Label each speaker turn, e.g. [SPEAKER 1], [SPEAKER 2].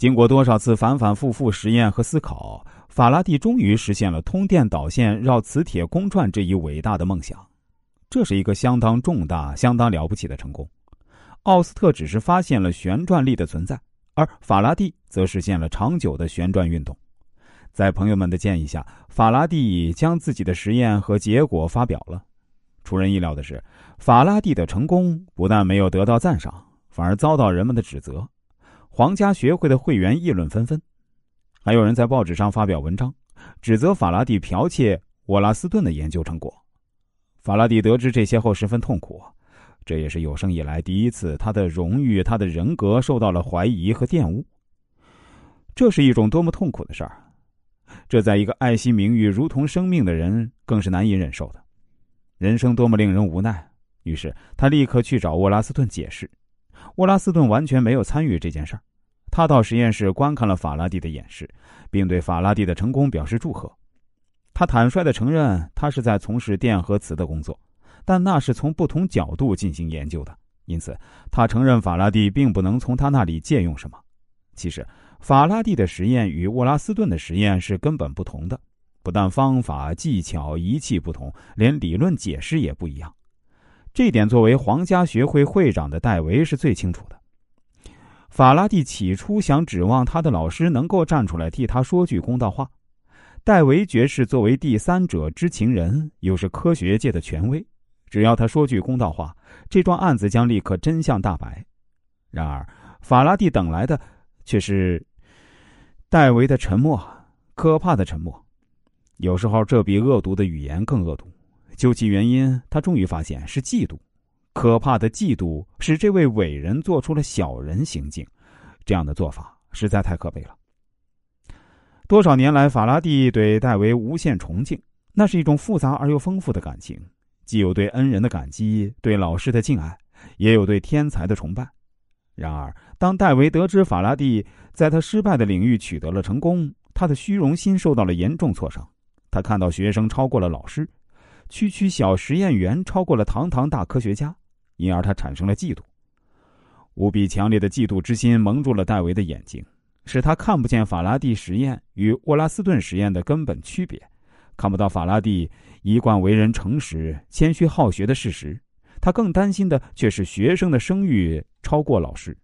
[SPEAKER 1] 经过多少次反反复复实验和思考，法拉第终于实现了通电导线绕磁铁公转这一伟大的梦想。这是一个相当重大、相当了不起的成功。奥斯特只是发现了旋转力的存在，而法拉第则实现了长久的旋转运动。在朋友们的建议下，法拉第将自己的实验和结果发表了。出人意料的是，法拉第的成功不但没有得到赞赏，反而遭到人们的指责。皇家学会的会员议论纷纷，还有人在报纸上发表文章，指责法拉第剽窃沃拉斯顿的研究成果。法拉第得知这些后十分痛苦，这也是有生以来第一次，他的荣誉、他的人格受到了怀疑和玷污。这是一种多么痛苦的事儿！这在一个爱惜名誉如同生命的人更是难以忍受的。人生多么令人无奈！于是他立刻去找沃拉斯顿解释。沃拉斯顿完全没有参与这件事儿，他到实验室观看了法拉第的演示，并对法拉第的成功表示祝贺。他坦率的承认，他是在从事电和磁的工作，但那是从不同角度进行研究的。因此，他承认法拉第并不能从他那里借用什么。其实，法拉第的实验与沃拉斯顿的实验是根本不同的，不但方法、技巧、仪器不同，连理论解释也不一样。这点，作为皇家学会会长的戴维是最清楚的。法拉第起初想指望他的老师能够站出来替他说句公道话。戴维爵士作为第三者知情人，又是科学界的权威，只要他说句公道话，这桩案子将立刻真相大白。然而，法拉第等来的却是戴维的沉默，可怕的沉默。有时候，这比恶毒的语言更恶毒。究其原因，他终于发现是嫉妒，可怕的嫉妒使这位伟人做出了小人行径，这样的做法实在太可悲了。多少年来，法拉第对戴维无限崇敬，那是一种复杂而又丰富的感情，既有对恩人的感激，对老师的敬爱，也有对天才的崇拜。然而，当戴维得知法拉第在他失败的领域取得了成功，他的虚荣心受到了严重挫伤。他看到学生超过了老师。区区小实验员超过了堂堂大科学家，因而他产生了嫉妒。无比强烈的嫉妒之心蒙住了戴维的眼睛，使他看不见法拉第实验与沃拉斯顿实验的根本区别，看不到法拉第一贯为人诚实、谦虚好学的事实。他更担心的却是学生的声誉超过老师。